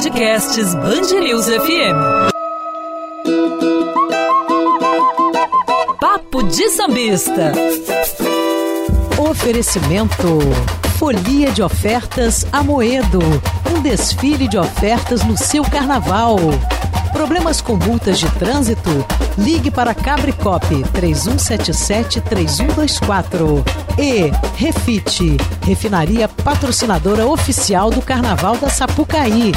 Podcasts Bangerils FM. Papo de Sambista. Oferecimento. Folia de ofertas Amoedo. Um desfile de ofertas no seu carnaval. Problemas com multas de trânsito? Ligue para Cabricop 3177-3124. E Refite, refinaria patrocinadora oficial do Carnaval da Sapucaí.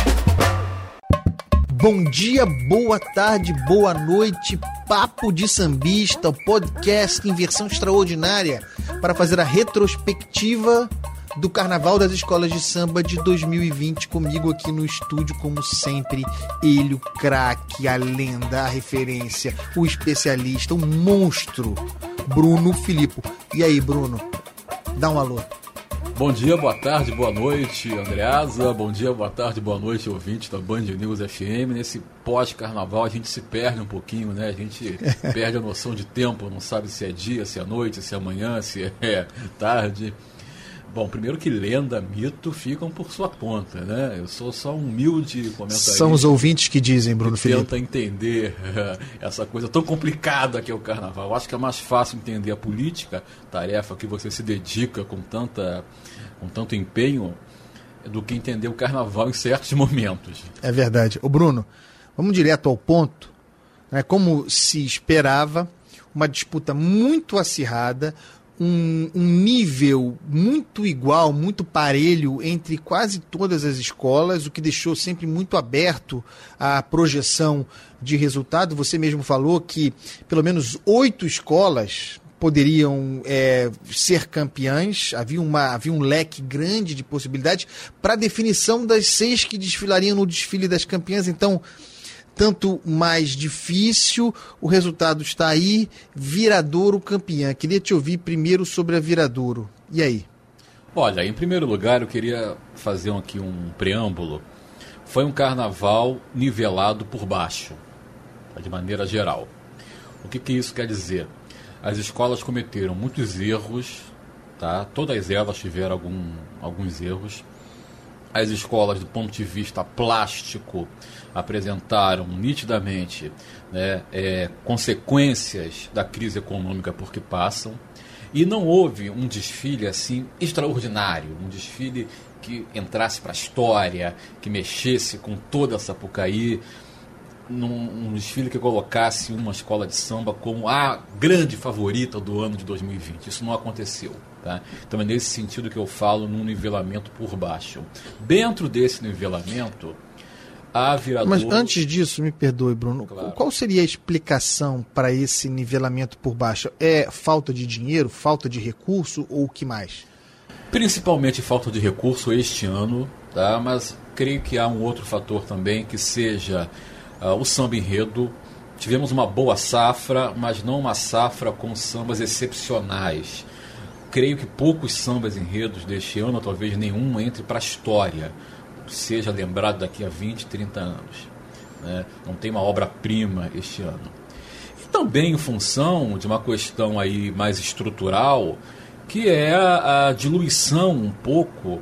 Bom dia, boa tarde, boa noite. Papo de Sambista, o podcast em versão extraordinária para fazer a retrospectiva do Carnaval das Escolas de Samba de 2020 comigo aqui no estúdio, como sempre, ele, o craque, a lenda, a referência, o especialista, o monstro, Bruno Filippo. E aí, Bruno? Dá um alô. Bom dia, boa tarde, boa noite, Andreasa. Bom dia, boa tarde, boa noite, ouvinte da Band News FM. Nesse pós-carnaval a gente se perde um pouquinho, né? A gente perde a noção de tempo, não sabe se é dia, se é noite, se é manhã, se é tarde. Bom, primeiro que lenda, mito ficam por sua conta, né? Eu sou só um humilde comentarista. São os ouvintes que dizem, Bruno que Felipe. Tenta entender essa coisa tão complicada que é o carnaval. Eu acho que é mais fácil entender a política, tarefa que você se dedica com, tanta, com tanto empenho, do que entender o carnaval em certos momentos. É verdade. O Bruno, vamos direto ao ponto. Né? Como se esperava, uma disputa muito acirrada, um, um, nível muito igual, muito parelho entre quase todas as escolas, o que deixou sempre muito aberto a projeção de resultado. Você mesmo falou que pelo menos oito escolas poderiam é, ser campeãs, havia, uma, havia um leque grande de possibilidades para definição das seis que desfilariam no desfile das campeãs. Então, tanto mais difícil, o resultado está aí, Viradouro campeã. Queria te ouvir primeiro sobre a Viradouro. E aí? Olha, em primeiro lugar, eu queria fazer aqui um preâmbulo. Foi um carnaval nivelado por baixo, de maneira geral. O que, que isso quer dizer? As escolas cometeram muitos erros, tá? todas elas tiveram algum, alguns erros. As escolas, do ponto de vista plástico, apresentaram nitidamente né, é, consequências da crise econômica por que passam. E não houve um desfile assim extraordinário, um desfile que entrasse para a história, que mexesse com toda a Sapucaí, num um desfile que colocasse uma escola de samba como a grande favorita do ano de 2020. Isso não aconteceu. Tá? Então é nesse sentido que eu falo num nivelamento por baixo. Dentro desse nivelamento, a Viradouro... Mas antes disso, me perdoe, Bruno, claro. qual seria a explicação para esse nivelamento por baixo? É falta de dinheiro, falta de recurso ou o que mais? Principalmente falta de recurso este ano, tá? mas creio que há um outro fator também que seja uh, o samba enredo. Tivemos uma boa safra, mas não uma safra com sambas excepcionais. Creio que poucos sambas enredos deste ano, talvez nenhum, entre para a história seja lembrado daqui a 20, 30 anos. Né? Não tem uma obra-prima este ano. E também em função de uma questão aí mais estrutural, que é a, a diluição um pouco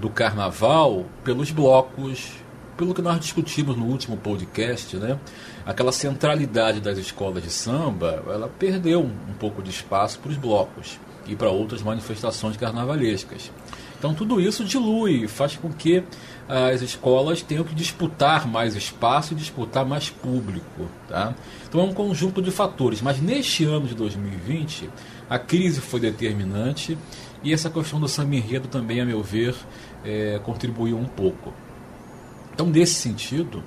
do carnaval pelos blocos, pelo que nós discutimos no último podcast, né? Aquela centralidade das escolas de samba, ela perdeu um pouco de espaço para os blocos e para outras manifestações carnavalescas. Então tudo isso dilui, faz com que as escolas tenham que disputar mais espaço e disputar mais público. Tá? Então é um conjunto de fatores. Mas neste ano de 2020, a crise foi determinante e essa questão do samba enredo também, a meu ver, é, contribuiu um pouco. Então, nesse sentido,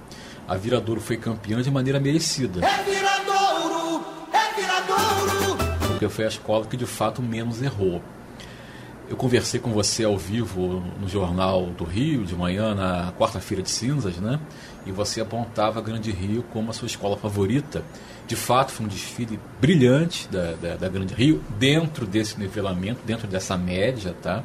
a Viradouro foi campeã de maneira merecida. É Viradouro! É Viradouro! Porque foi a escola que de fato menos errou. Eu conversei com você ao vivo no Jornal do Rio de manhã, na quarta-feira de cinzas, né? E você apontava Grande Rio como a sua escola favorita. De fato, foi um desfile brilhante da, da, da Grande Rio, dentro desse nivelamento, dentro dessa média, tá?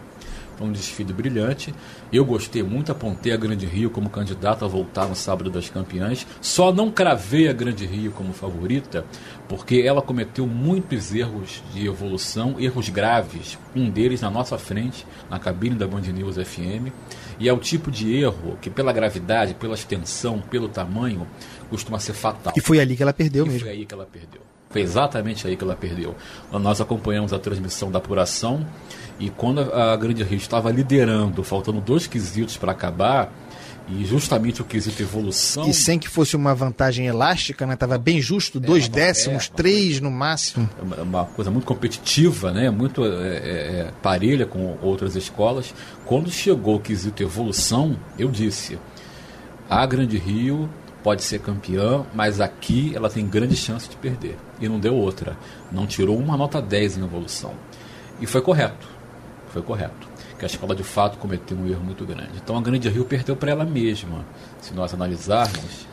Foi um desfile brilhante. Eu gostei muito, apontei a Grande Rio como candidata a voltar no Sábado das Campeãs. Só não cravei a Grande Rio como favorita, porque ela cometeu muitos erros de evolução, erros graves. Um deles na nossa frente, na cabine da Band News FM. E é o tipo de erro que, pela gravidade, pela extensão, pelo tamanho, costuma ser fatal. E foi ali que ela perdeu e mesmo. Foi aí que ela perdeu. Foi exatamente aí que ela perdeu. Nós acompanhamos a transmissão da apuração e quando a Grande Rio estava liderando, faltando dois quesitos para acabar, e justamente o quesito evolução. E sem que fosse uma vantagem elástica, né? Tava bem justo, dois é, décimos, é, três no máximo. É uma coisa muito competitiva, né? Muito é, é, é, parelha com outras escolas. Quando chegou o quesito evolução, eu disse: a Grande Rio pode ser campeã, mas aqui ela tem grande chance de perder. E não deu outra. Não tirou uma nota 10 em evolução. E foi correto. Foi correto que a escola de fato cometeu um erro muito grande. Então a Grande Rio perdeu para ela mesma. Se nós analisarmos,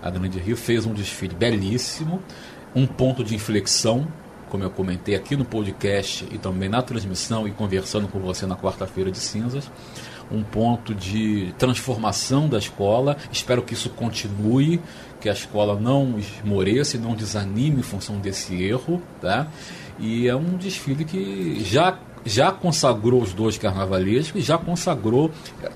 a Grande Rio fez um desfile belíssimo, um ponto de inflexão, como eu comentei aqui no podcast e também na transmissão e conversando com você na quarta-feira de cinzas, um ponto de transformação da escola. Espero que isso continue, que a escola não esmoreça e não desanime em função desse erro, tá? E é um desfile que já já consagrou os dois carnavalescos e já consagrou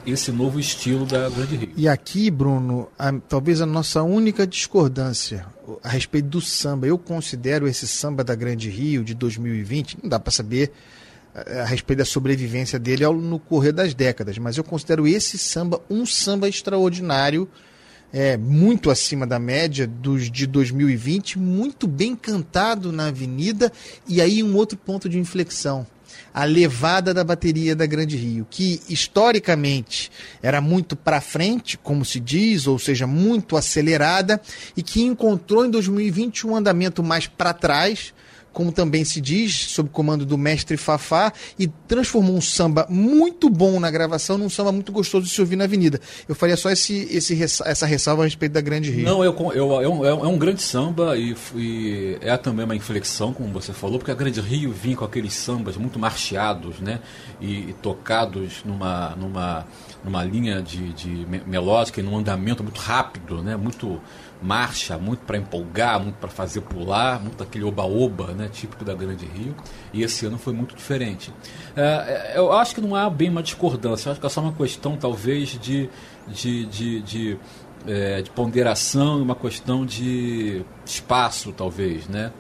esse novo estilo da Grande Rio. E aqui, Bruno, a, talvez a nossa única discordância a respeito do samba. Eu considero esse samba da Grande Rio de 2020, não dá para saber a, respeito da sobrevivência dele ao, no correr das décadas, mas eu considero esse samba um samba extraordinário. É, muito acima da média dos de 2020, muito bem cantado na avenida, e aí um outro ponto de inflexão a levada da bateria da Grande Rio, que historicamente era muito para frente, como se diz, ou seja, muito acelerada, e que encontrou em 2020 um andamento mais para trás, como também se diz, sob comando do mestre Fafá, e transformou um samba muito bom na gravação num samba muito gostoso de se ouvir na avenida. Eu faria só esse, esse, essa ressalva a respeito da Grande Rio. Não, eu, eu, é, um, é um grande samba e, e, é também uma inflexão, como você falou, porque a Grande Rio vinha com aqueles sambas muito marcheados, né? E, e tocados numa, numa, numa linha de, de melódica e num andamento muito rápido, né? Muito marcha, muito para empolgar, muito para fazer pular, muito aquele oba-oba, né, típico da Grande Rio. E esse ano foi muito diferente. É, é eu acho que não há bem uma discordância, acho que é só uma questão, talvez, de, de, de, de, é, de ponderação uma questão de espaço, talvez. Né?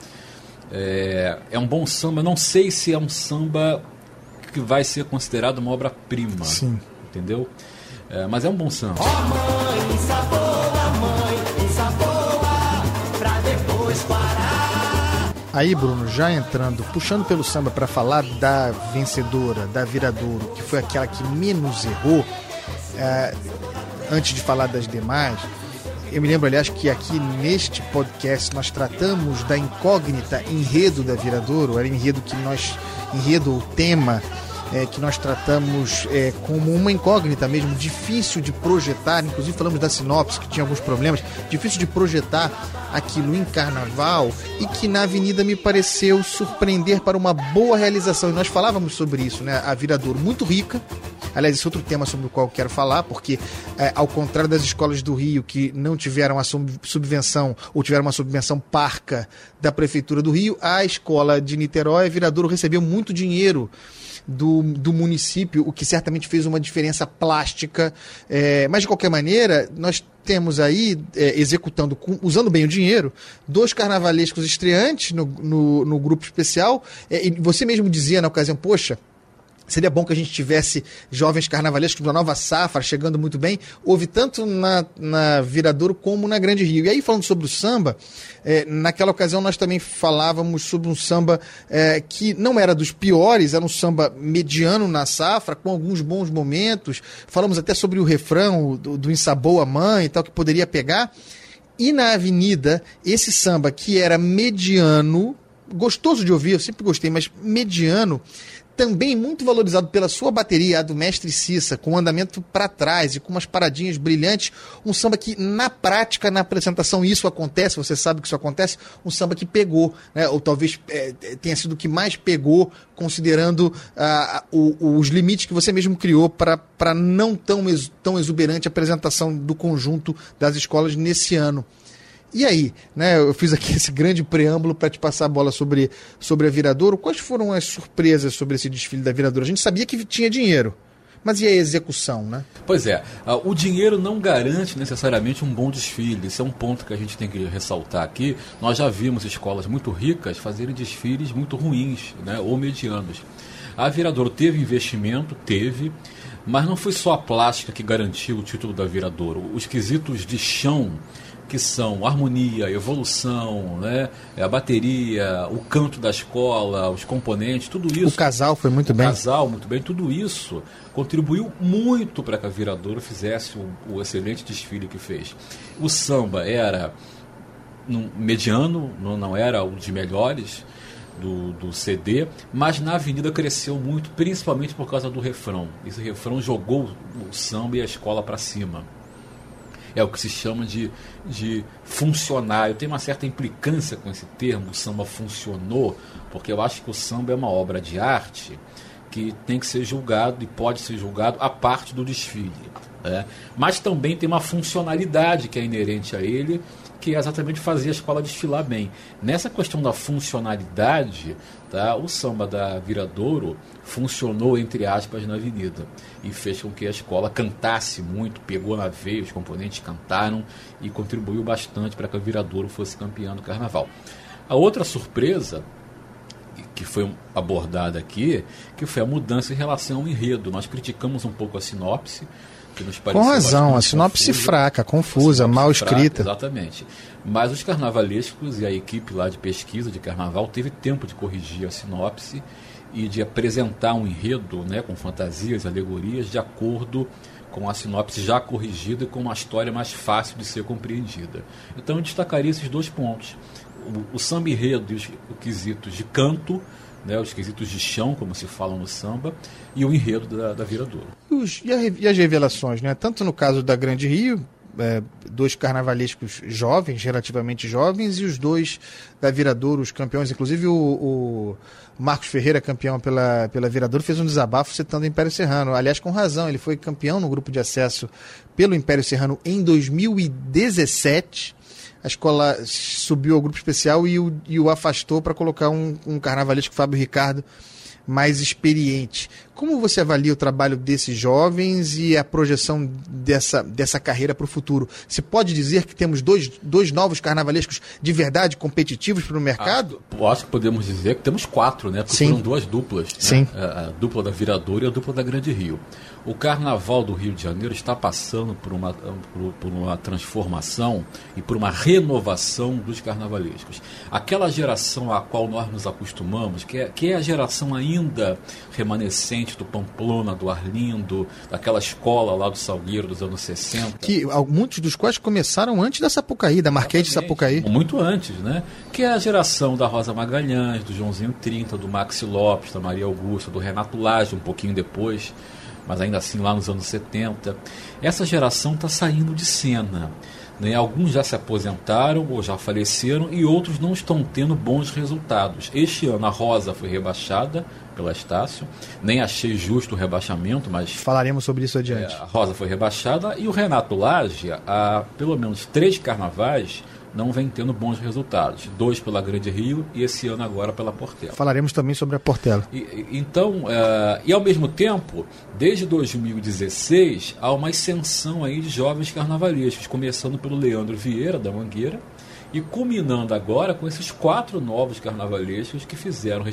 É, é um bom samba, não sei se é um samba que vai ser considerado uma obra-prima. Entendeu? É, mas é um bom samba. Oh, mãe, Aí, Bruno, já entrando, puxando pelo samba para falar da vencedora, da Viradouro, que foi aquela que menos errou, é, antes de falar das demais, eu me lembro, aliás, que aqui neste podcast nós tratamos da incógnita enredo da Viradouro, era enredo que nós, enredo, o tema é, que nós tratamos é, como uma incógnita mesmo, difícil de projetar, inclusive falamos da sinopse que tinha alguns problemas, difícil de projetar aquilo em carnaval e que na avenida me pareceu surpreender para uma boa realização. E nós falávamos sobre isso, né? A Viradouro muito rica. Aliás, esse é outro tema sobre o qual eu quero falar, porque é, ao contrário das escolas do Rio que não tiveram a subvenção ou tiveram uma subvenção parca da Prefeitura do Rio, a escola de Niterói, a Viradouro, recebeu muito dinheiro do, do município, o que certamente fez uma diferença plástica. É, mas, de qualquer maneira, nós temos aí, é, executando, usando bem o dinheiro, dois carnavalescos estreantes no, no, no grupo especial. É, e você mesmo dizia na ocasião, poxa, Seria bom que a gente tivesse jovens carnavalescos da nova safra chegando muito bem. Houve tanto na, na Viradouro como na Grande Rio. E aí, falando sobre o samba, é, naquela ocasião nós também falávamos sobre um samba é, que não era dos piores, era um samba mediano na safra, com alguns bons momentos. Falamos até sobre o refrão do, do Ensaboa Mãe e tal, que poderia pegar. E na Avenida, esse samba que era mediano, gostoso de ouvir, eu sempre gostei, mas mediano, também muito valorizado pela sua bateria, a do mestre Cissa, com um andamento para trás e com umas paradinhas brilhantes. Um samba que, na prática, na apresentação, isso acontece, você sabe que isso acontece. Um samba que pegou, né? ou talvez é, tenha sido o que mais pegou, considerando ah, o, os limites que você mesmo criou para não tão, ex, tão exuberante apresentação do conjunto das escolas nesse ano. E aí, né? Eu fiz aqui esse grande preâmbulo para te passar a bola sobre, sobre a Viradouro. Quais foram as surpresas sobre esse desfile da Viradouro? A gente sabia que tinha dinheiro. Mas e a execução, né? Pois é, o dinheiro não garante necessariamente um bom desfile. Isso é um ponto que a gente tem que ressaltar aqui. Nós já vimos escolas muito ricas fazerem desfiles muito ruins, né, ou medianos. A Viradouro teve investimento, teve, mas não foi só a plástica que garantiu o título da Viradouro. Os quesitos de chão que são harmonia, evolução, né? a bateria, o canto da escola, os componentes, tudo isso. O casal foi muito o bem. O casal, muito bem. Tudo isso contribuiu muito para que a Viradouro fizesse o, o, excelente desfile que fez. O samba era mediano, não, não era um dos melhores do, do CD, mas na avenida cresceu muito, principalmente por causa do refrão. Esse refrão jogou o samba e a escola para cima é o que se chama de, de funcionar. Eu tenho uma certa implicância com esse termo, o samba funcionou, porque eu acho que o samba é uma obra de arte que tem que ser julgado e pode ser julgado a parte do desfile. Né? Mas também tem uma funcionalidade que é inerente a ele, que é exatamente fazer a escola desfilar bem. Nessa questão da funcionalidade, tá, o samba da Viradouro funcionou, entre aspas, na avenida e fez com que a escola cantasse muito, pegou na veia, os componentes cantaram e contribuiu bastante para que a Viradouro fosse campeã do carnaval. A outra surpresa que foi abordada aqui, que foi a mudança em relação ao enredo. Nós criticamos um pouco a sinopse, com razão, a sinopse confusa, fraca, confusa, mal fraca, escrita. Exatamente. Mas os carnavalescos e a equipe lá de pesquisa de carnaval teve tempo de corrigir a sinopse e de apresentar um enredo né, com fantasias, alegorias, de acordo com a sinopse já corrigida e com uma história mais fácil de ser compreendida. Então eu destacaria esses dois pontos. O, o samba enredo e os, os quesitos de canto né, os quesitos de chão, como se fala no samba, e o enredo da, da Viradouro. E, a, e, as revelações, né? tanto no caso da Grande Rio, é, dois carnavalescos jovens, relativamente jovens, e os dois da Viradouro, os campeões, inclusive o, o Marcos Ferreira, campeão pela, pela Viradouro, fez um desabafo citando o Império Serrano. Aliás, com razão, ele foi campeão no grupo de acesso pelo Império Serrano em 2017 a escola subiu ao grupo especial e o, e o afastou para colocar um, um carnavalesco Fábio Ricardo mais experiente. Como você avalia o trabalho desses jovens e a projeção dessa, dessa carreira para o futuro? Se pode dizer que temos dois, dois novos carnavalescos de verdade competitivos para o mercado? Acho, acho, que podemos dizer que temos quatro, né? Porque Sim. foram duas duplas. Né? Sim. A, a dupla da Viradouro e a dupla da Grande Rio. O Carnaval do Rio de Janeiro está passando por uma, por, por, uma transformação e por uma renovação dos carnavalescos. Aquela geração à qual nós nos acostumamos, que é, que é a geração ainda remanescente do Pamplona, do Arlindo, daquela escola lá do Salgueiro dos anos 60. Que muitos dos quais começaram antes da Sapucaí, da Marquês de Sapucaí. Muito antes, né? Que é a geração da Rosa Magalhães, do Joãozinho 30, do Maxi Lopes, da Maria Augusta, do Renato Lage, um pouquinho depois mas ainda assim lá nos anos 70. Essa geração está saindo de cena. Né? Alguns já se aposentaram ou já faleceram e outros não estão tendo bons resultados. Este ano a Rosa foi rebaixada pela Estácio, nem achei justo o rebaixamento, mas. Falaremos sobre isso adiante. É, a Rosa foi rebaixada e o Renato Lage, há pelo menos três carnavais, não vem tendo bons resultados. Dois pela Grande Rio e esse ano agora pela Portela. Falaremos também sobre a Portela. E, então, uh, e ao mesmo tempo, desde 2016, há uma ascensão aí de jovens carnavalescos, começando pelo Leandro Vieira, da Mangueira, e culminando agora com esses quatro novos carnavalescos que fizeram,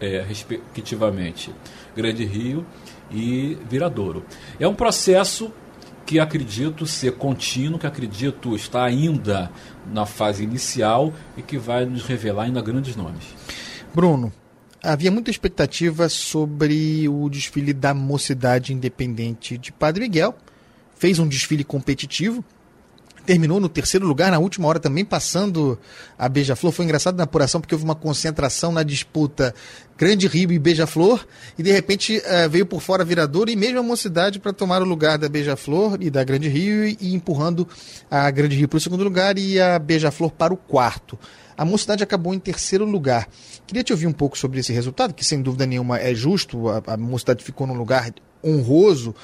é, respectivamente, Grande Rio e Viradouro. É um processo que acredito ser contínuo, que acredito estar ainda na fase inicial e que vai nos revelar ainda grandes nomes. Bruno, havia muita expectativa sobre o desfile da Mocidade Independente de Padre Miguel. Fez um desfile competitivo, terminou no terceiro lugar na última hora também, passando a Beija-Flor. Foi engraçado na apuração porque houve uma concentração na disputa Grande Rio e Beija-Flor, e de repente uh, veio por fora Viradouro e mesmo a Mocidade para tomar o lugar da Beija-Flor e da Grande Rio e, e empurrando a Grande Rio para o segundo lugar e a Beija-Flor para o quarto. A Mocidade acabou em terceiro lugar. Queria te ouvir um pouco sobre esse resultado, que sem dúvida nenhuma é justo, a, a Mocidade ficou num lugar honroso,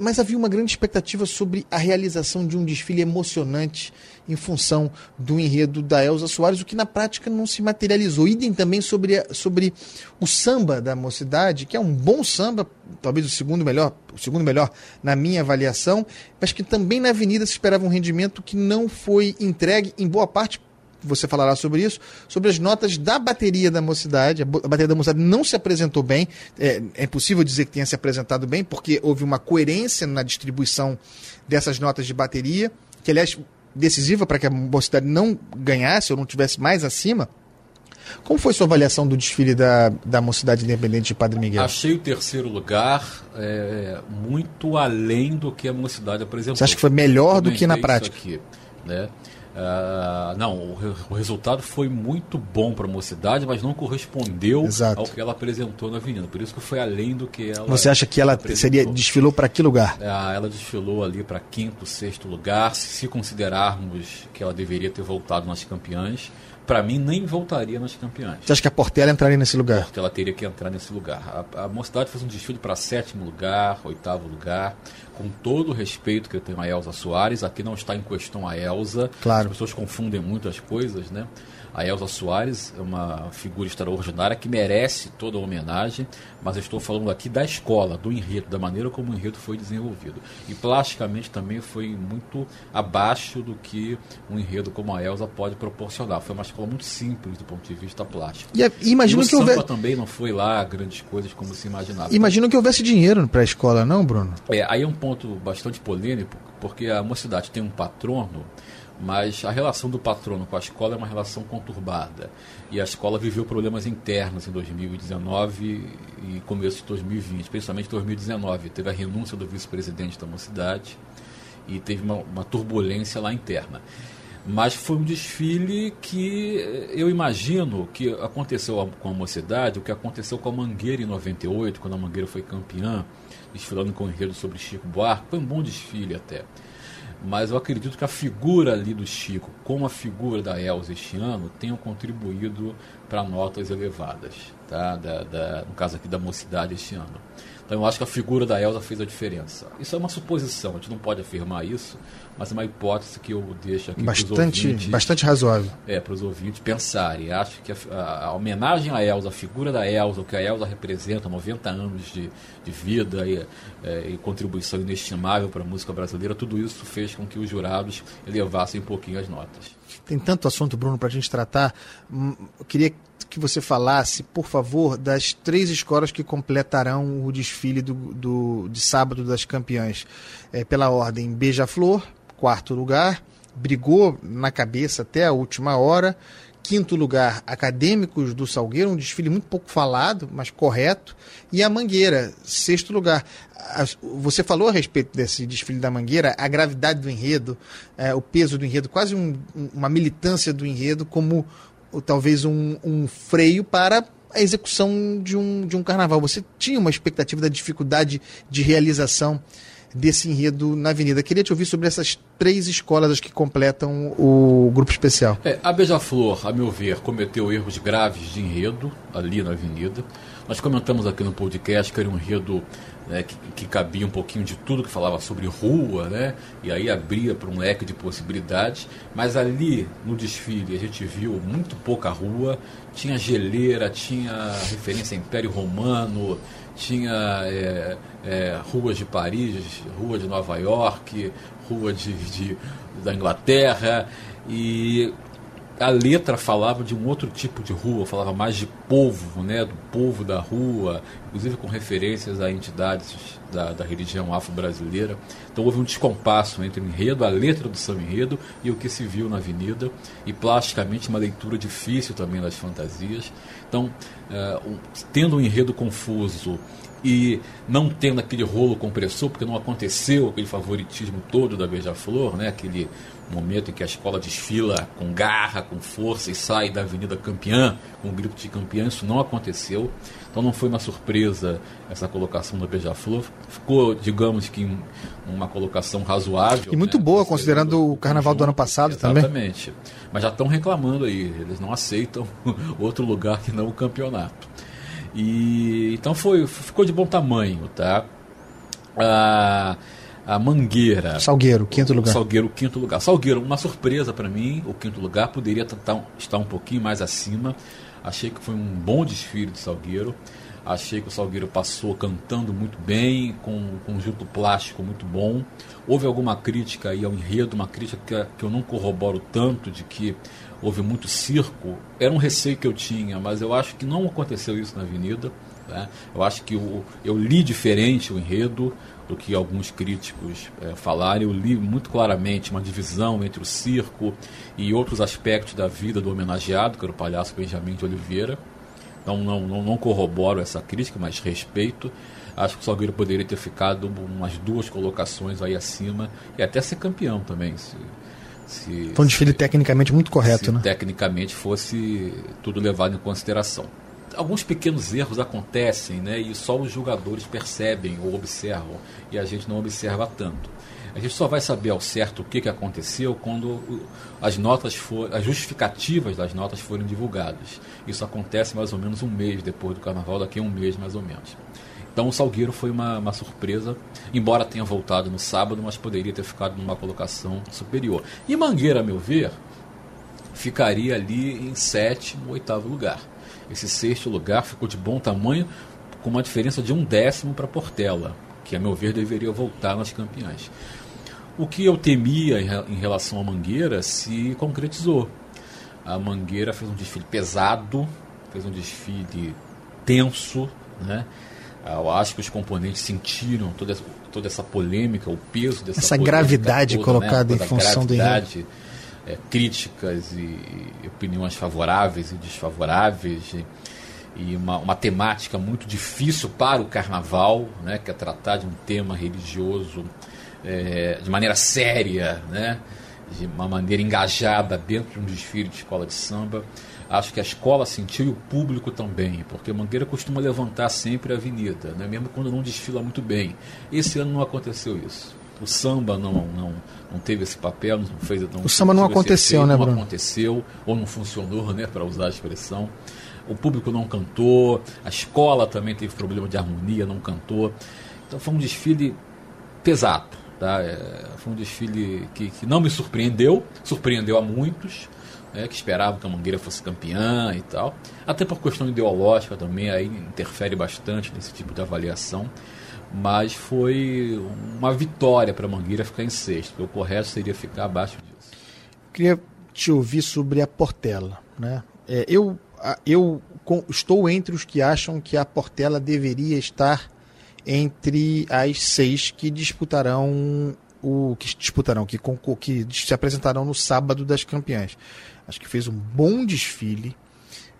mas havia uma grande expectativa sobre a realização de um desfile emocionante em função do enredo da Elza Soares, o que na prática não se materializou. Idem também sobre, sobre o samba da mocidade, que é um bom samba, talvez o segundo melhor, o segundo melhor na minha avaliação, mas que também na Avenida se esperava um rendimento que não foi entregue em boa parte você falará sobre isso, sobre as notas da bateria da mocidade. A bateria da mocidade não se apresentou bem, é, é impossível dizer que tenha se apresentado bem, porque houve uma coerência na distribuição dessas notas de bateria, que aliás decisiva para que a mocidade não ganhasse ou não tivesse mais acima. Como foi sua avaliação do desfile da, da Mocidade Independente de Padre Miguel? Achei o terceiro lugar é, muito além do que a Mocidade apresentou. Você acha que foi melhor do que na prática? Aqui, né? Uh, não, o, o, resultado foi muito bom para a mocidade, mas não correspondeu Exato. ao que ela apresentou na avenida. Por isso que foi além do que ela. Você acha que ela seria desfilou para que lugar? Uh, ela desfilou ali para quinto, sexto lugar, se considerarmos que ela deveria ter voltado nas campeãs para mim, nem voltaria nas campeãs. Você acha que a Portela entraria nesse lugar? A Portela teria que entrar nesse lugar. A, a Mocidade fez um desfile para sétimo lugar, oitavo lugar, com todo o respeito que eu tenho a Elza Soares. Aqui não está em questão a Elza. Claro. As pessoas confundem muito as coisas, né? A Elza Soares é uma figura extraordinária que merece toda a homenagem, mas eu estou falando aqui da escola, do enredo, da maneira como o enredo foi desenvolvido. E plasticamente também foi muito abaixo do que um enredo como a Elza pode proporcionar. Foi uma escola muito simples do ponto de vista plástico. E, imagino e o que houve... também não foi lá grandes coisas como se imaginava. Imagino que houvesse dinheiro para a escola, não, Bruno? É, aí é um ponto bastante polêmico, porque a mocidade tem um patrono mas a relação do patrono com a escola é uma relação conturbada. E a escola viveu problemas internos em 2019 e começo de 2020, principalmente em 2019. Teve a renúncia do vice-presidente da mocidade e teve uma, uma turbulência lá interna. Mas foi um desfile que eu imagino que aconteceu com a mocidade, o que aconteceu com a Mangueira em 98, quando a Mangueira foi campeã, desfilando com o enredo sobre Chico Buarque. Foi um bom desfile até mas eu acredito que a figura ali do Chico, como a figura da Elza este ano, tenham contribuído para notas elevadas, tá? Da, da, no caso aqui da mocidade este ano. Então eu acho que a figura da Elsa fez a diferença. Isso é uma suposição, a gente não pode afirmar isso, mas é uma hipótese que eu deixo aqui bastante, ouvintes, bastante razoável. É, para os ouvintes pensarem. Acho que a, a, a, homenagem à Elsa, a figura da Elsa, o que a Elsa representa, 90 anos de, de vida e, é, e contribuição inestimável para a música brasileira, tudo isso fez com que os jurados elevassem um pouquinho as notas. Tem tanto assunto, Bruno, para a gente tratar. Hum, eu queria que você falasse, por favor, das três escolas que completarão o desfile do, do de sábado das campeãs. É, pela ordem Beija-Flor, quarto lugar, brigou na cabeça até a última hora. Quinto lugar, Acadêmicos do Salgueiro, um desfile muito pouco falado, mas correto. E a Mangueira, sexto lugar. Você falou a respeito desse desfile da Mangueira, a gravidade do enredo, é, o peso do enredo, quase um, uma militância do enredo como ou talvez um, um freio para a execução de um, de um carnaval. Você tinha uma expectativa da dificuldade de realização desse enredo na Avenida. Queria te ouvir sobre essas três escolas que completam o grupo especial. É, a Beija-Flor, a meu ver, cometeu erros graves de enredo ali na Avenida. Nós comentamos aqui no podcast que era um enredo né, que, que, cabia um pouquinho de tudo, que falava sobre rua, né, e aí abria para um leque de possibilidades. Mas ali no desfile a gente viu muito pouca rua, tinha geleira, tinha referência a Império Romano, tinha é, é, ruas de Paris, rua de Nova York, rua de, de, da Inglaterra, e a letra falava de um outro tipo de rua, falava mais de povo, né, do povo da rua, inclusive com referências a entidades da, da religião afro-brasileira. Então houve um descompasso entre o enredo, a letra do samba enredo e o que se viu na avenida, e plasticamente uma leitura difícil também das fantasias. Então, um, tendo um enredo confuso e não tendo aquele rolo compressor, porque não aconteceu aquele favoritismo todo da Beija-Flor, né? aquele momento em que a escola desfila com garra, com força e sai da Avenida Campeã com o grito de campeã, isso não aconteceu. Então não foi uma surpresa essa colocação da Beija-Flor. Ficou, digamos que, uma colocação razoável. E muito né? boa, considerando o carnaval do ano passado Exatamente. também. Exatamente. Mas já estão reclamando aí, eles não aceitam outro lugar que não o campeonato. E então foi, ficou de bom tamanho, tá? A, a Mangueira. Salgueiro, quinto lugar. Salgueiro, quinto lugar. Salgueiro, uma surpresa para mim, o quinto lugar poderia tentar, estar um pouquinho mais acima. Achei que foi um bom desfile de Salgueiro. Achei que o Salgueiro passou cantando muito bem, com um conjunto plástico muito bom. Houve alguma crítica aí ao enredo, uma crítica que, que eu não corroboro tanto de que houve muito circo. Era um receio que eu tinha, mas eu acho que não aconteceu isso na Avenida. Né? Eu acho que eu, eu li diferente o enredo do que alguns críticos é, falaram. Eu li muito claramente uma divisão entre o circo e outros aspectos da vida do homenageado, que era o palhaço Benjamin de Oliveira. Então não, não, não corroboro essa crítica, mas respeito. Acho que o Salgueiro poderia ter ficado umas duas colocações aí acima e até ser campeão também. Se, se, Foi um desfile se, tecnicamente muito correto, se né? Tecnicamente fosse tudo levado em consideração. Alguns pequenos erros acontecem, né? E só os jogadores percebem ou observam e a gente não observa tanto. A gente só vai saber ao certo o que, que aconteceu quando as notas for, as justificativas das notas forem divulgadas. Isso acontece mais ou menos um mês depois do carnaval, daqui a um mês mais ou menos. Então o Salgueiro foi uma, uma, surpresa, embora tenha voltado no sábado, mas poderia ter ficado numa colocação superior. E Mangueira, a meu ver, ficaria ali em sétimo, oitavo lugar. Esse sexto lugar ficou de bom tamanho, com uma diferença de um décimo para Portela, que a meu ver deveria voltar nas campeãs. O que eu temia em relação à Mangueira se concretizou. A Mangueira fez um desfile pesado, fez um desfile tenso, né? Eu acho que os componentes sentiram toda, toda essa polêmica, o peso dessa essa gravidade toda, colocada né? em função do enredo. É, críticas e, opiniões favoráveis e desfavoráveis e, e uma, uma, temática muito difícil para o carnaval, né, que é tratar de um tema religioso é, de maneira séria, né, de uma maneira engajada dentro de um desfile de escola de samba. Acho que a escola sentiu e o público também, porque Mangueira costuma levantar sempre a avenida, né? mesmo quando não desfila muito bem. Esse ano não aconteceu isso. O samba não, não, não teve esse papel, não fez. Não o samba não aconteceu, né, Bruno? Não aconteceu, ou não funcionou, né, para usar a expressão. O público não cantou, a escola também teve problema de harmonia, não cantou. Então foi um desfile pesado. Tá? É, foi um desfile que, que não me surpreendeu, surpreendeu a muitos né, que esperavam que a Mangueira fosse campeã e tal. Até por questão ideológica também, aí interfere bastante nesse tipo de avaliação. Mas foi uma vitória para a Mangueira ficar em sexto, porque o correto seria ficar abaixo disso. Queria te ouvir sobre a Portela. Né? É, eu, eu estou entre os que acham que a Portela deveria estar entre as seis que disputarão o que disputarão, que, que se apresentarão no sábado das campeãs. Acho que fez um bom desfile,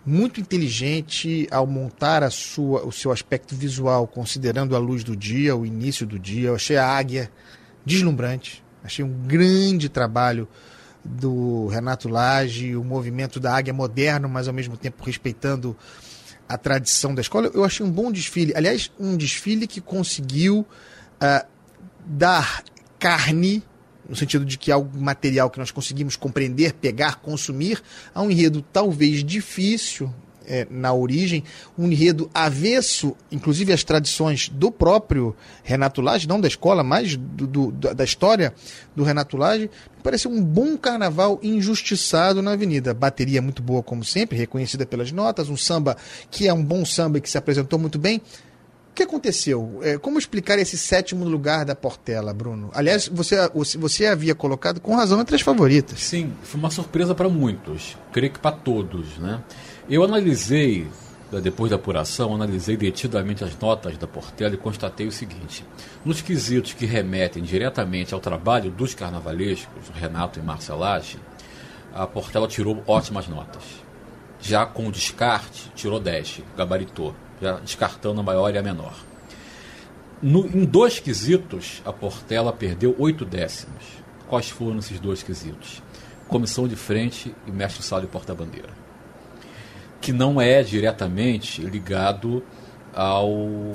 muito inteligente ao montar a sua, o seu aspecto visual, considerando a luz do dia, o início do dia. Eu achei a águia deslumbrante. Achei um grande trabalho do Renato Lage, o movimento da águia moderno, mas ao mesmo tempo respeitando a tradição da escola. Eu achei um bom desfile. Aliás, um desfile que conseguiu uh, dar carne no sentido de que é algo material que nós conseguimos compreender, pegar, consumir, a um enredo talvez difícil é, na origem, um enredo avesso, inclusive às tradições do próprio Renato Lage, não da escola, mas do, do, da história do Renato Lage, me pareceu um bom carnaval injustiçado na avenida. Bateria muito boa, como sempre, reconhecida pelas notas, um samba que é um bom samba e que se apresentou muito bem. O que aconteceu? É, como explicar esse sétimo lugar da Portela, Bruno? Aliás, você, você havia colocado com razão entre as favoritas. Sim, foi uma surpresa para muitos, creio que para todos. Né? Eu analisei depois da apuração, analisei detidamente as notas da Portela e constatei o seguinte: nos quesitos que remetem diretamente ao trabalho dos carnavalescos, Renato e Marcelage, a Portela tirou ótimas notas. Já com o descarte, tirou 10, gabaritou, já descartando a maior e a menor. No, em dois quesitos, a Portela perdeu oito décimos. Quais foram esses dois quesitos? Comissão de frente e mestre sala e porta-bandeira. Que não é diretamente ligado ao,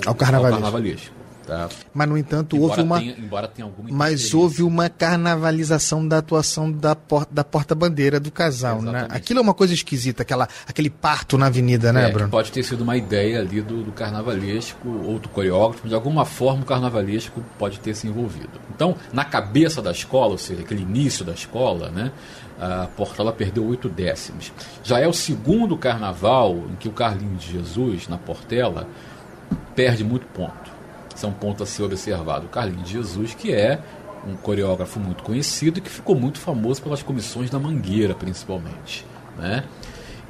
Ao carnavalesco. carnavalesco, tá? Mas, no entanto, Embora houve uma. tenha- embora tenha alguma Mas houve uma carnavalização da atuação da, por- da porta-bandeira do casal, né? Aquilo é uma coisa esquisita, aquela, aquele parto na avenida, né, É, Bruno? pode ter sido uma ideia ali do, do carnavalesco ou do coreógrafo, de alguma forma o carnavalesco pode ter se envolvido. Então, na cabeça da escola, ou seja, aquele início da escola, né, a Portela perdeu oito décimos. Já é o segundo carnaval em que o Carlinhos de Jesus, na Portela, perde muito ponto. Isso é um ponto a ser observado. Carlinhos Jesus, que é um coreógrafo muito conhecido e que ficou muito famoso pelas comissões da Mangueira, principalmente. Né?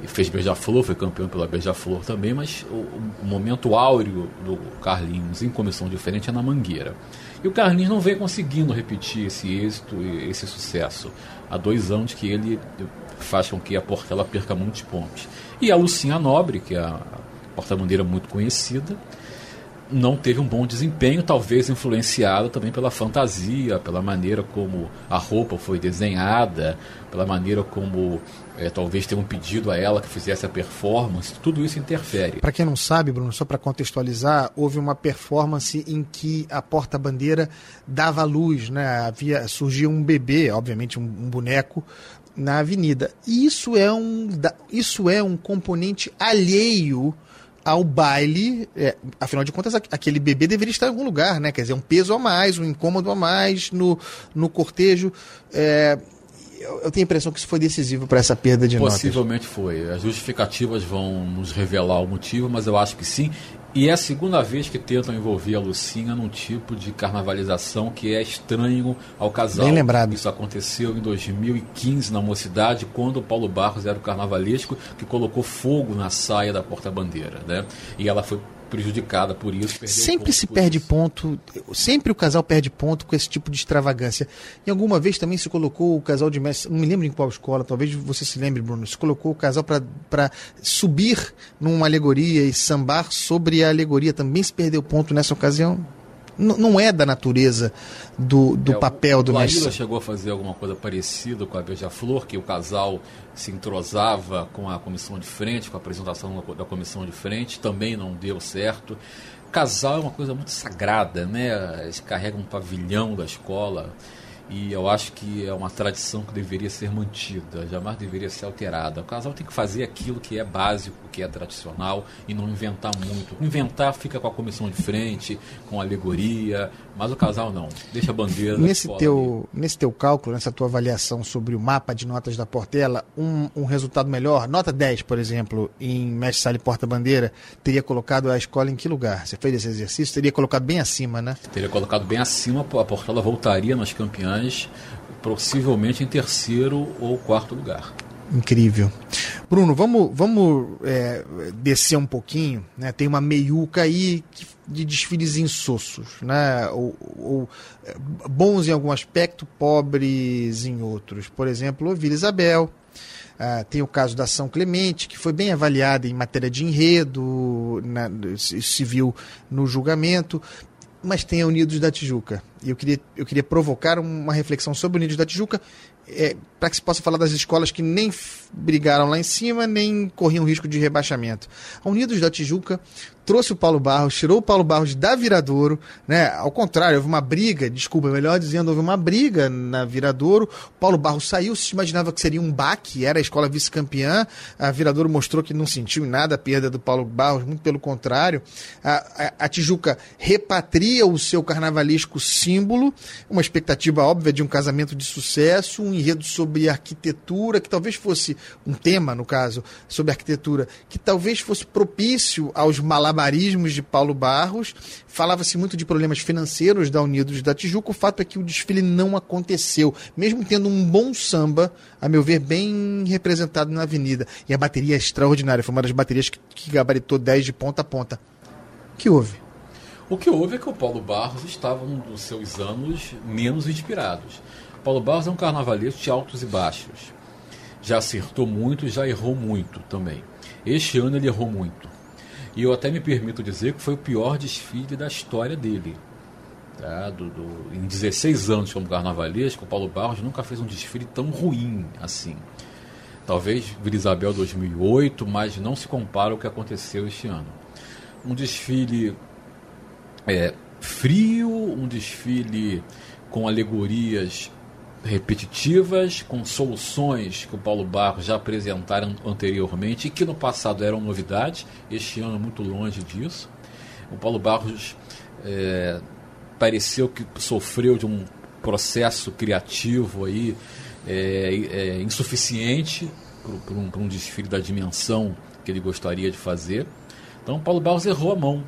E fez Beija-Flor, foi campeão pela Beija-Flor também, mas o, o momento áureo do Carlinhos em comissão diferente é na Mangueira. E o Carlinhos não vem conseguindo repetir esse êxito e esse sucesso. Há dois anos que ele faz com que a Portela perca muitos pontos. E a Lucinha Nobre, que é a porta-bandeira muito conhecida, não teve um bom desempenho, talvez influenciado também pela fantasia, pela maneira como a roupa foi desenhada, pela maneira como eh, talvez tenham pedido a ela que fizesse a performance, tudo isso interfere. Para quem não sabe, Bruno, só para contextualizar, houve uma performance em que a porta-bandeira dava luz, né? Havia surgia um bebê, obviamente um, um boneco na avenida. E isso é um isso é um componente alheio ao baile, é, afinal de contas, aqu- aquele bebê deveria estar em algum lugar, né? Quer dizer, um peso a mais, um incômodo a mais no, no cortejo. É, eu, tenho a impressão que isso foi decisivo para essa perda de notas. Possivelmente foi. As justificativas vão nos revelar o motivo, mas eu acho que sim. E é a segunda vez que tentam envolver a Lucinha num tipo de carnavalização que é estranho ao casal. Bem lembrado. Isso aconteceu em 2015 na Mocidade, quando o Paulo Barros era o carnavalesco que colocou fogo na saia da porta-bandeira, né? E ela foi prejudicada por isso. Sempre se perde isso. ponto, sempre o casal perde ponto com esse tipo de extravagância. E alguma vez também se colocou o casal de mestre, não me lembro em qual escola, talvez você se lembre, Bruno, se colocou o casal para subir numa alegoria e sambar sobre a alegoria. Também se perdeu ponto nessa ocasião. Não é da natureza do, do É, o- papel do Laíla mestre. chegou a fazer alguma coisa parecida com a Beija-Flor, que o casal se entrosava com a comissão de frente, com a apresentação da- da comissão de frente, também não deu certo. Casal é uma coisa muito sagrada, né? Eles carregam um pavilhão da escola e eu acho que é uma tradição que deveria ser mantida, jamais deveria ser alterada. O casal tem que fazer aquilo que é básico, que é tradicional e não inventar muito. Inventar fica com a comissão de frente, com alegoria, mas o casal não. Deixa a bandeira Nesse ali. teu, nesse teu cálculo, nessa tua avaliação sobre o mapa de notas da Portela, um, um resultado melhor, nota 10, por exemplo, em Mestre Sala e Porta-Bandeira, teria colocado a escola em que lugar? Você fez esse exercício? Teria colocado bem acima, né? Teria colocado bem acima, a Portela voltaria nas campeãs, possivelmente em terceiro ou quarto lugar. Incrível. Bruno, vamos, vamos é, descer um pouquinho. Né? Tem uma meiuca aí de desfiles insossos, né? Ou, ou, é, bons em algum aspecto, pobres em outros. Por exemplo, Vila Isabel. Ah, tem o caso da São Clemente, que foi bem avaliada em matéria de enredo, na, se viu no julgamento mas tem a Unidos da Tijuca. E eu queria, eu queria provocar uma reflexão sobre Unidos da Tijuca, para que se possa falar das escolas que nem brigaram lá em cima, nem corriam risco de rebaixamento. A Unidos da Tijuca trouxe o Paulo Barros, tirou o Paulo Barros da Viradouro, né? Ao contrário, houve uma briga, desculpa, melhor dizendo, houve uma briga na Viradouro. O Paulo Barros saiu, se imaginava que seria um baque, era a escola vice-campeã. A Viradouro mostrou que não sentiu nada a perda do Paulo Barros, muito pelo contrário. A, a, a Tijuca repatria o seu carnavalesco símbolo, uma expectativa óbvia de um casamento de sucesso, um enredo sobre arquitetura, que talvez fosse um tema, no caso, sobre arquitetura, que talvez fosse propício aos malabarismos de Paulo Barros. Falava-se muito de problemas financeiros da Unidos da Tijuca. O fato é que o desfile não aconteceu, mesmo tendo um bom samba, a meu ver, bem representado na avenida. E a bateria é extraordinária, foi uma das baterias que, que gabaritou 10 de ponta a ponta. O que houve? O que houve é que o Paulo Barros estava num dos seus anos menos inspirados. Paulo Barros é um carnavalesco de altos e baixos. Já acertou muito, já errou muito também. Este ano ele errou muito. E eu até me permito dizer que foi o pior desfile da história dele. Tá? Do, do, em 16 anos como carnavalesco, o Paulo Barros nunca fez um desfile tão ruim assim. Talvez Vila Isabel 2008, mas não se compara ao que aconteceu este ano. Um desfile é, frio, um desfile com alegorias repetitivas, com soluções que o Paulo Barros já apresentaram anteriormente e que no passado eram novidades, este ano muito longe disso. O Paulo Barros é, pareceu que sofreu de um processo criativo aí é, é, insuficiente para um, um desfile da dimensão que ele gostaria de fazer. Então Paulo Barros errou a mão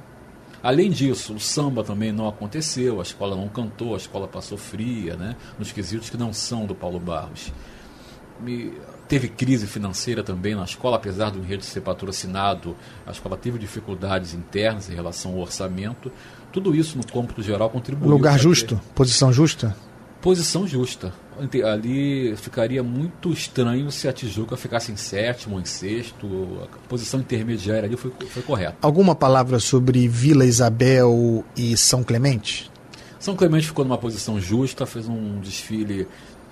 Além disso, o samba também não aconteceu, a escola não cantou, a escola passou fria, né? nos quesitos que não são do Paulo Barros. Me, teve crise financeira também na escola, apesar do enredo ser patrocinado, a escola teve dificuldades internas em relação ao orçamento. Tudo isso, no cômputo geral, contribuiu. Lugar justo? Ter... Posição justa? Posição justa. Ali ficaria muito estranho se a Tijuca ficasse em sétimo ou em sexto. A posição intermediária ali foi, foi correta. Alguma palavra sobre Vila Isabel e São Clemente? São Clemente ficou numa posição justa, fez um desfile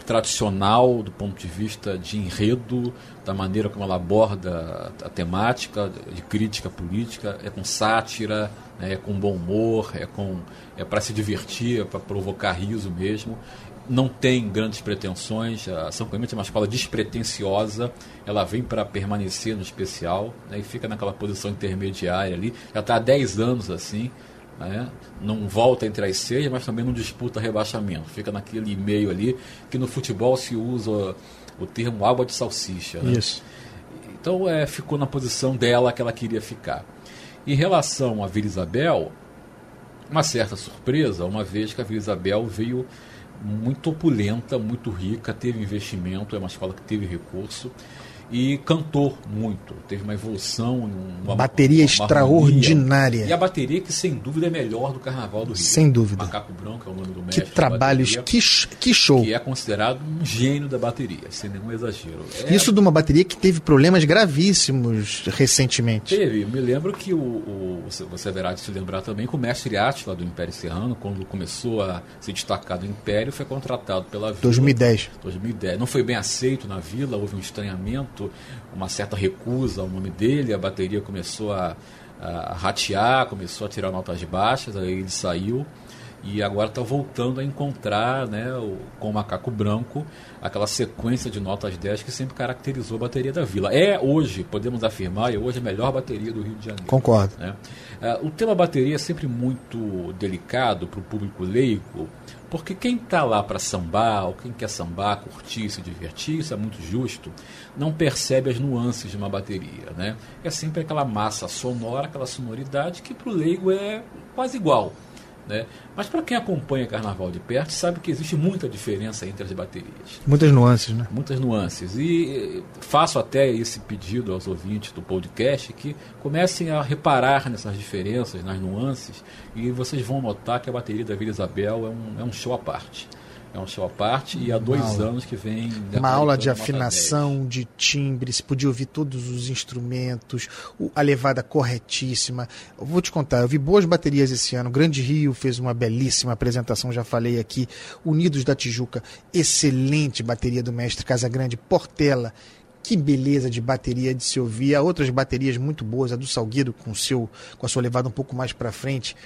tradicional do ponto de vista de enredo, da maneira como ela aborda a temática de crítica política, é com sátira, né, é com bom humor, é com é para se divertir, é para provocar riso mesmo. Não tem grandes pretensões. A São Clemente é uma escola despretensiosa. Ela vem para permanecer no especial né, e fica naquela posição intermediária ali. Já está há 10 anos assim. Né? Não volta entre as seis, mas também não disputa rebaixamento. Fica naquele meio ali que no futebol se usa o termo água de salsicha. Né? Isso. Então é, ficou na posição dela que ela queria ficar. Em relação à Vila Isabel, uma certa surpresa, uma vez que a Vila Isabel veio muito opulenta, muito rica, teve investimento, é uma escola que teve recurso e cantou muito. Teve uma evolução. Uma bateria uma, extraordinária. E a bateria que, sem dúvida, é melhor do Carnaval do Rio. Sem dúvida. Macaco Branco é o nome do mestre. Que trabalhos, que, que show. Que é considerado um gênio da bateria, sem nenhum exagero. É... Isso de uma bateria que teve problemas gravíssimos recentemente. Teve. Eu me lembro que o, o você haverá de se lembrar também que o mestre Átila do Império Serrano, quando começou a se destacar do Império, foi contratado pela Vila. 2010. 2010. Não foi bem aceito na Vila, houve um estranhamento uma certa recusa ao nome dele, a bateria começou a, a ratear, começou a tirar notas baixas, aí ele saiu e agora está voltando a encontrar né, o, com o macaco branco aquela sequência de notas 10 que sempre caracterizou a bateria da vila. É hoje, podemos afirmar, é hoje a melhor bateria do Rio de Janeiro. Concordo. Né? Uh, o tema bateria é sempre muito delicado para o público leigo, porque quem está lá para sambar, ou quem quer sambar, curtir, se divertir, isso é muito justo, não percebe as nuances de uma bateria. Né? É sempre aquela massa sonora, aquela sonoridade que para o leigo é quase igual. Né? Mas para quem acompanha Carnaval de perto, sabe que existe muita diferença entre as baterias. Muitas nuances, né? Muitas nuances. E faço até esse pedido aos ouvintes do podcast que comecem a reparar nessas diferenças, nas nuances, e vocês vão notar que a bateria da Vila Isabel é um, é um show à parte. É um show à parte e há dois aula. anos que vem. Uma aula de afinação, de timbre, se podia ouvir todos os instrumentos, a levada corretíssima. Eu vou te contar, eu vi boas baterias esse ano. Grande Rio fez uma belíssima apresentação, já falei aqui. Unidos da Tijuca, excelente bateria do mestre Casagrande, Portela. Que beleza de bateria de se ouvir. Há outras baterias muito boas, a do Salgueiro com, seu, com a sua levada um pouco mais para frente,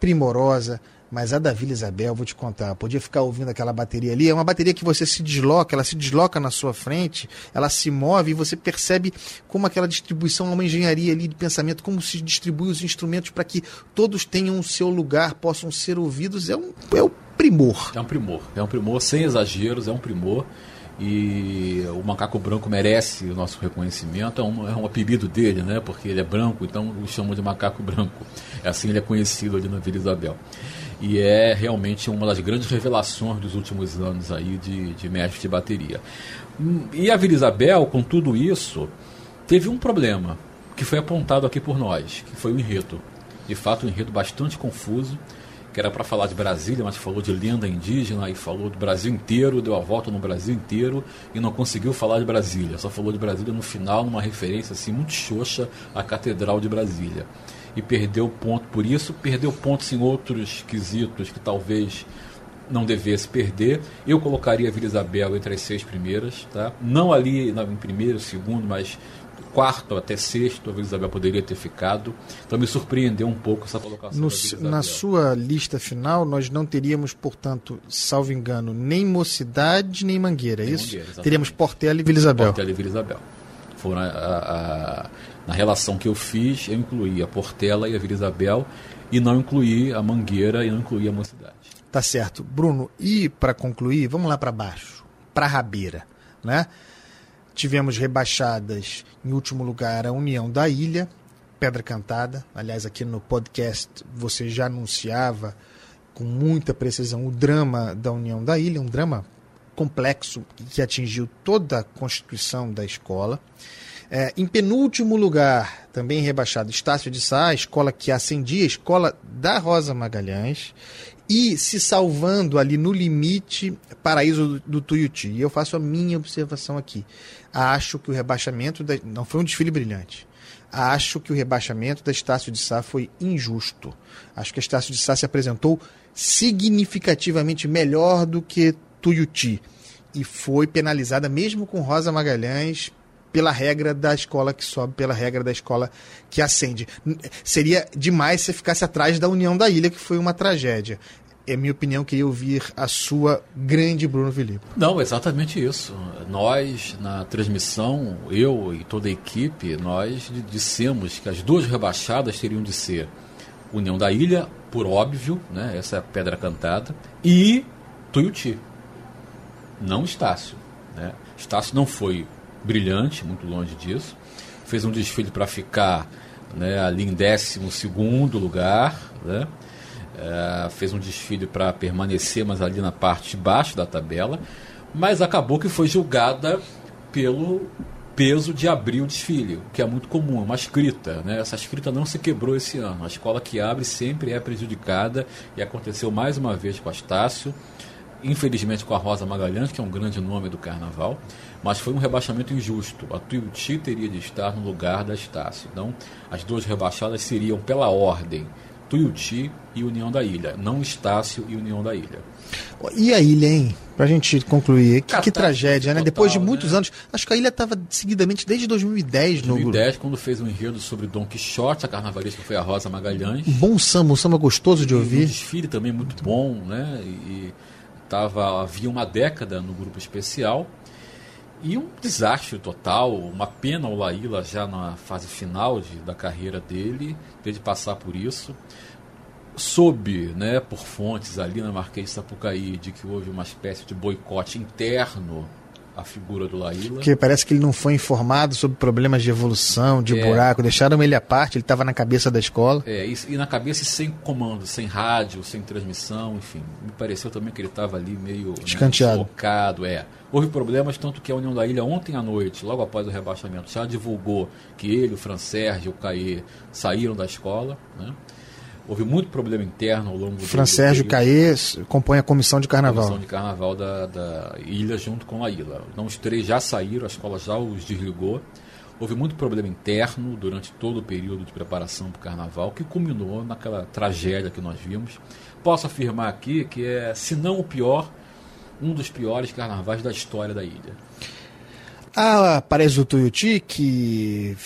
primorosa. Mas a da Vila Isabel, vou te contar, podia ficar ouvindo aquela bateria ali. É uma bateria que você se desloca, ela se desloca na sua frente, ela se move e você percebe como aquela distribuição é uma engenharia ali de pensamento, como se distribui os instrumentos para que todos tenham o seu lugar, possam ser ouvidos. É um, é um primor. É um primor, é um primor sem exageros, é um primor. e o macaco branco merece o nosso reconhecimento. É um, é um apelido dele, né? Porque ele é branco, então o chamam de macaco branco. É assim ele é conhecido ali na Vila Isabel. E é realmente uma das grandes revelações dos últimos anos aí de, de mestre de bateria. E a Vila Isabel, com tudo isso, teve um problema que foi apontado aqui por nós, que foi o enredo. De fato, um enredo bastante confuso que era para falar de Brasília, mas falou de lenda indígena e falou do Brasil inteiro, deu a volta no Brasil inteiro e não conseguiu falar de Brasília. Só falou de Brasília no final, numa referência assim muito xoxa à Catedral de Brasília. E perdeu ponto por isso, perdeu pontos em outros quesitos que talvez não devesse perder. Eu colocaria a Vila Isabel entre as seis primeiras, tá? Não ali em primeiro, segundo, mas quarto até sexto, a Vila Isabel poderia ter ficado. Então me surpreendeu um pouco essa colocação. No, na sua lista final, nós não teríamos, portanto, salvo engano, nem Mocidade nem Mangueira, é isso? Mangueira, teríamos Portela e Vila Isabel. Portela e Vila Isabel. Foram a, a, a, na relação que eu fiz, eu incluí a Portela e a Vila Isabel e não incluí a Mangueira e não incluí a Mocidade. Tá certo. Bruno, e para concluir, vamos lá para baixo, para Rabeira, né? Tivemos rebaixadas, em último lugar, a União da Ilha, Pedra Cantada. Aliás, aqui no podcast você já anunciava com muita precisão o drama da União da Ilha, um drama complexo que atingiu toda a constituição da escola. É, em penúltimo lugar, também rebaixado, Estácio de Sá, escola que ascendia, escola da Rosa Magalhães e se salvando ali no limite paraíso do, do Tuiuti. E eu faço a minha observação aqui. Acho que o rebaixamento da, não foi um desfile brilhante. Acho que o rebaixamento da Estácio de Sá foi injusto. Acho que a Estácio de Sá se apresentou significativamente melhor do que Tuiuti e foi penalizada mesmo com Rosa Magalhães pela regra da escola que sobe, pela regra da escola que acende. Seria demais se ficasse atrás da União da Ilha, que foi uma tragédia. É minha opinião, queria ouvir a sua grande Bruno Felipe. Não, exatamente isso. Nós, na transmissão, eu e toda a equipe, nós dissemos que as duas rebaixadas teriam de ser União da Ilha, por óbvio, né? essa é a pedra cantada, e Tuiuti, não Estácio. Né? Estácio não foi brilhante, muito longe disso. Fez um desfile para ficar né, ali em 12 lugar. Né? É, fez um desfile para permanecer, mas ali na parte de baixo da tabela. Mas acabou que foi julgada pelo peso de abrir o desfile, que é muito comum, é uma escrita. Né? Essa escrita não se quebrou esse ano. A escola que abre sempre é prejudicada e aconteceu mais uma vez com Astácio infelizmente com a Rosa Magalhães, que é um grande nome do carnaval, mas foi um rebaixamento injusto. A Tuiuti teria de estar no lugar da Estácio. Então, as duas rebaixadas seriam pela ordem Tuiuti e União da Ilha, não Estácio e União da Ilha. E a ilha, hein? Pra gente concluir, que, que tragédia, né? Total, Depois de muitos né? anos, acho que a ilha estava seguidamente desde 2010 no 2010, quando fez um enredo sobre Dom Quixote, a carnavalesca foi a Rosa Magalhães. bom samba, um samba gostoso de e ouvir. Um desfile também muito bom, né? E, tava, havia uma década no grupo especial. E um desastre total, uma pena o Laíla já na fase final de, da carreira dele, ter de passar por isso. Soube, né, por fontes ali na Marquês de Sapucaí, de que houve uma espécie de boicote interno a figura do Laíla. Porque parece que ele não foi informado sobre problemas de evolução, de é. buraco, deixaram ele à parte, ele estava na cabeça da escola. É, e, e, na cabeça sem comando, sem rádio, sem transmissão, enfim. Me pareceu também que ele estava ali meio né, escanteado. Né, é. Houve problemas, tanto que a União da Ilha, ontem à noite, logo após o rebaixamento, já divulgou que ele, o Fran Sérgio o Caê saíram da escola, né? Houve muito problema interno ao longo do Fran Sérgio Caê compõe a comissão de carnaval. A comissão de carnaval da, da ilha junto com a ilha. Então os três já saíram, a escola já os desligou. Houve muito problema interno durante todo o período de preparação para o carnaval, que culminou naquela tragédia que nós vimos. Posso afirmar aqui que é, se não o pior, um dos piores carnavais da história da ilha. A Paris do Tuiuti, que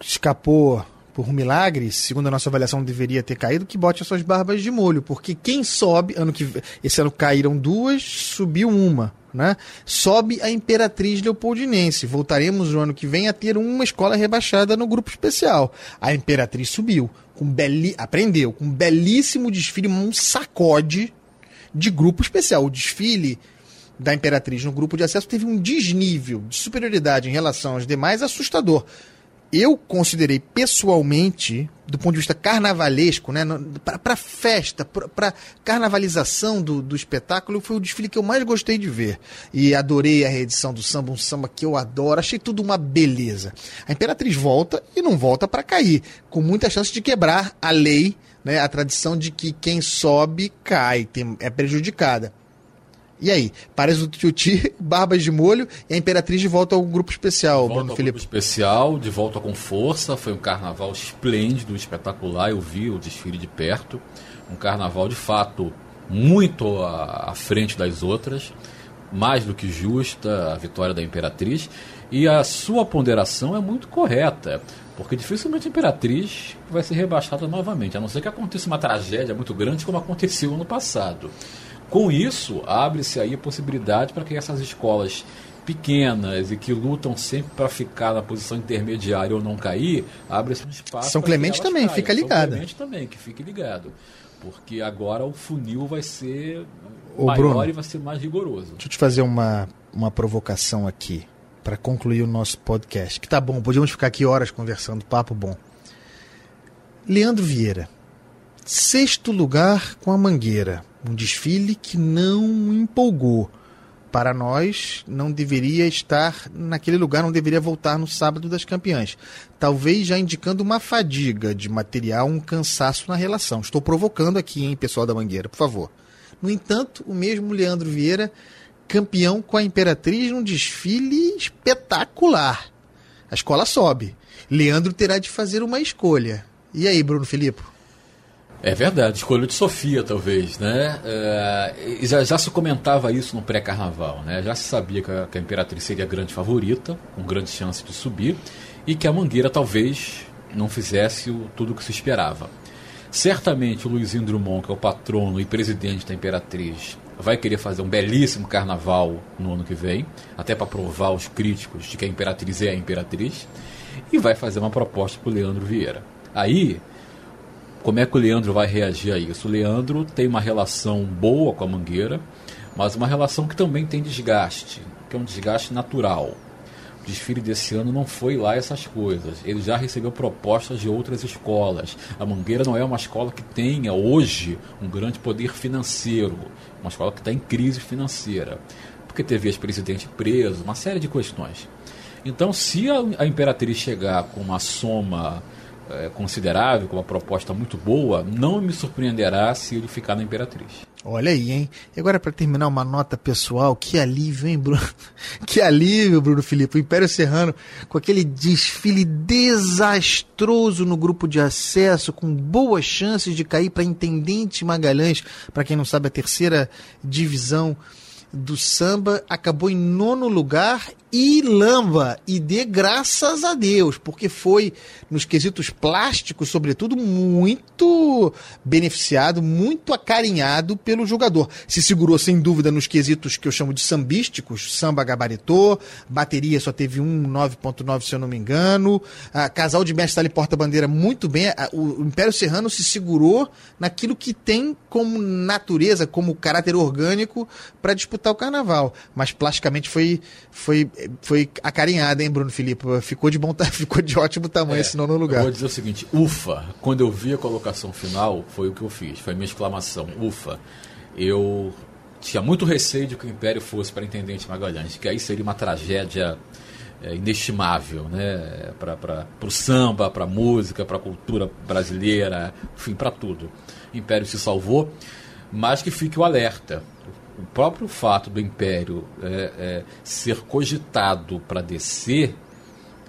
escapou por um milagre, segundo a nossa avaliação, deveria ter caído, que bote as suas barbas de molho, porque quem sobe, ano que esse ano caíram duas, subiu uma, né? Sobe a Imperatriz Leopoldinense. Voltaremos no ano que vem a ter uma escola rebaixada no grupo especial. A Imperatriz subiu, com beli... aprendeu, com um belíssimo desfile, um sacode de grupo especial. O desfile da Imperatriz no grupo de acesso teve um desnível de superioridade em relação aos demais assustador. Eu considerei pessoalmente, do ponto de vista carnavalesco, né, para festa, para carnavalização do, do espetáculo, foi o desfile que eu mais gostei de ver. E adorei a reedição do samba, um samba que eu adoro, achei tudo uma beleza. A Imperatriz volta e não volta para cair, com muita chance de quebrar a lei, né, a tradição de que quem sobe cai, tem, é prejudicada. E aí? Pares do Tuti, Barbas de Molho e a Imperatriz de volta ao grupo especial, volta ao Grupo especial, de volta com força. Foi um carnaval esplêndido, espetacular. Eu vi o desfile de perto. Um carnaval de fato muito à, à frente das outras. Mais do que justa a vitória da Imperatriz. E a sua ponderação é muito correta. Porque dificilmente a Imperatriz vai ser rebaixada novamente, a não ser que aconteça uma tragédia muito grande como aconteceu no passado. Com isso, abre-se aí a possibilidade para que essas escolas pequenas e que lutam sempre para ficar na posição intermediária ou não cair, abre-se um espaço. São Clemente também, caiam. fica ligado. São Clemente também, que fique ligado. Porque agora o funil vai ser Ô, maior Bruno, e vai ser mais rigoroso. Deixa eu te fazer uma, uma provocação aqui para concluir o nosso podcast. Que tá bom, podíamos ficar aqui horas conversando, papo bom. Leandro Vieira, sexto lugar com a Mangueira um desfile que não empolgou. Para nós, não deveria estar naquele lugar, não deveria voltar no sábado das campeãs. Talvez já indicando uma fadiga de material, um cansaço na relação. Estou provocando aqui, hein, pessoal da Mangueira, por favor. No entanto, o mesmo Leandro Vieira, campeão com a Imperatriz num desfile espetacular. A escola sobe. Leandro terá de fazer uma escolha. E aí, Bruno Filipe? É verdade, escolha de Sofia, talvez, né? É, já, já, se comentava isso no pré-carnaval, né? Já se sabia que a, que a, Imperatriz seria a grande favorita, com grande chance de subir, e que a Mangueira talvez não fizesse o, tudo o que se esperava. Certamente o Luizinho Drummond, que é o patrono e presidente da Imperatriz, vai querer fazer um belíssimo carnaval no ano que vem, até para provar aos críticos de que a Imperatriz é a Imperatriz, e vai fazer uma proposta para o Leandro Vieira. Aí como é que o Leandro vai reagir a isso? O Leandro tem uma relação boa com a Mangueira, mas uma relação que também tem desgaste, que é um desgaste natural. O desfile desse ano não foi lá essas coisas. Ele já recebeu propostas de outras escolas. A Mangueira não é uma escola que tenha hoje um grande poder financeiro, uma escola que está em crise financeira, porque teve ex-presidente preso, uma série de questões. Então, se a, a Imperatriz chegar com uma soma é, considerável, com uma proposta muito boa, não me surpreenderá se ele ficar na Imperatriz. Olha aí, hein? E agora, para terminar, uma nota pessoal. Que alívio, hein, Bruno? Que alívio, Bruno Felipe. O Império Serrano, com aquele desfile desastroso no grupo de acesso, com boas chances de cair para Intendente Magalhães, para quem não sabe, a terceira divisão do samba, acabou em nono lugar e lamba. E dê graças a Deus, porque foi, nos quesitos plásticos, sobretudo, muito beneficiado, muito acarinhado pelo jogador. Se segurou, sem dúvida, nos quesitos que eu chamo de sambísticos, samba gabaritou, bateria só teve um 9.9, se eu não me engano, a casal de mestre ali porta-bandeira muito bem, o Império Serrano se segurou naquilo que tem como natureza, como caráter orgânico para disputar o carnaval, mas plasticamente foi, foi foi acarinhada, hein, Bruno Felipe? Ficou de bom, ficou de ótimo tamanho é, esse nono lugar. Eu vou dizer o seguinte, ufa, quando eu vi a colocação final, foi o que eu fiz, foi a minha exclamação, ufa. Eu tinha muito receio de que o Império fosse para Intendente Magalhães, que aí seria uma tragédia é, inestimável, né? Para o samba, para a música, para a cultura brasileira, enfim, para tudo. O Império se salvou, mas que fique o alerta o próprio fato do Império é, é, ser cogitado para descer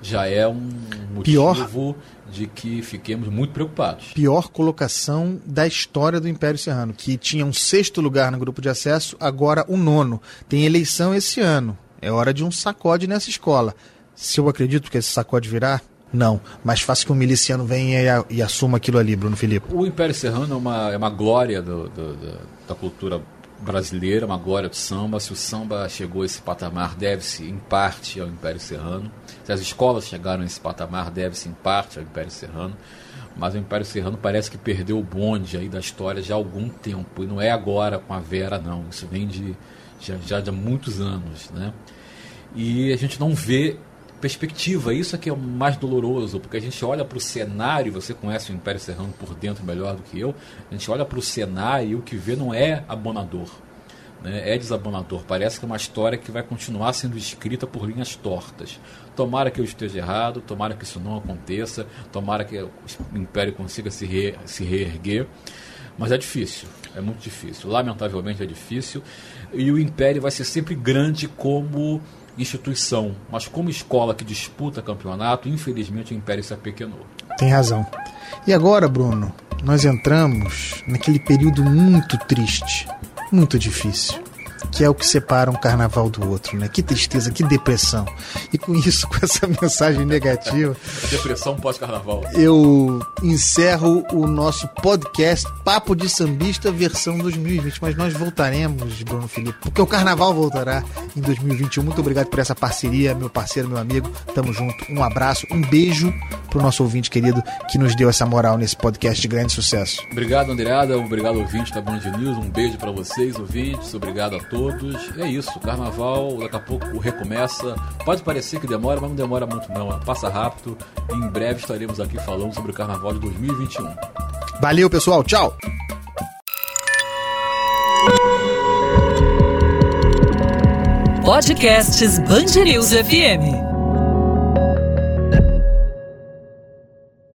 já é um motivo Pior, de que fiquemos muito preocupados. Pior colocação da história do Império Serrano, que tinha um sexto lugar no grupo de acesso, agora o nono. Tem eleição esse ano. É hora de um sacode nessa escola. Se eu acredito que esse sacode virá, não, mas faça que um miliciano venha e, e, assuma aquilo ali, Bruno Felipe. O Império Serrano é uma, é uma glória do, do, do, da cultura brasileira, uma glória do samba. Se o samba chegou a esse patamar, deve-se em parte ao Império Serrano. Se as escolas chegaram a esse patamar, deve-se em parte ao Império Serrano. mas o Império Serrano parece que perdeu o bonde aí da história já há algum tempo. E não é agora com a Vera, não. Isso vem de já, já de muitos anos. Né? E a gente não vê perspectiva. Isso é que é o mais doloroso, porque a gente olha para o cenário, você conhece o Império Serrano por dentro melhor do que eu, a gente olha para o cenário e o que vê não é abonador. Né? É desabonador. Parece que é uma história que vai continuar sendo escrita por linhas tortas. Tomara que eu esteja errado, tomara que isso não aconteça, tomara que o Império consiga se, re, se reerguer. Mas é difícil, é muito difícil. Lamentavelmente é difícil. E o Império vai ser sempre grande como instituição, mas como escola que disputa campeonato, infelizmente o Império se apequenou. Tem razão. E agora, Bruno, nós entramos naquele período muito triste, muito difícil que é o que separa um carnaval do outro, né? Que tristeza, que depressão. E com isso, com essa mensagem negativa. depressão pós-carnaval. Eu encerro o nosso podcast Papo de Sambista versão 2020. Mas nós voltaremos, Bruno Felipe, porque o carnaval voltará em 2021. Muito obrigado por essa parceria, meu parceiro, meu amigo. Tamo junto. Um abraço, um beijo pro nosso ouvinte querido que nos deu essa moral nesse podcast de grande sucesso. Obrigado, Andreada. Obrigado, ouvinte da Band News. Um beijo para vocês, ouvintes. Obrigado a todos todos. É isso, carnaval daqui a pouco recomeça. Pode parecer que demora, mas não demora muito não. Passa rápido. E em breve estaremos aqui falando sobre o carnaval de 2021. Valeu, pessoal. Tchau. Podcasts Band News FM.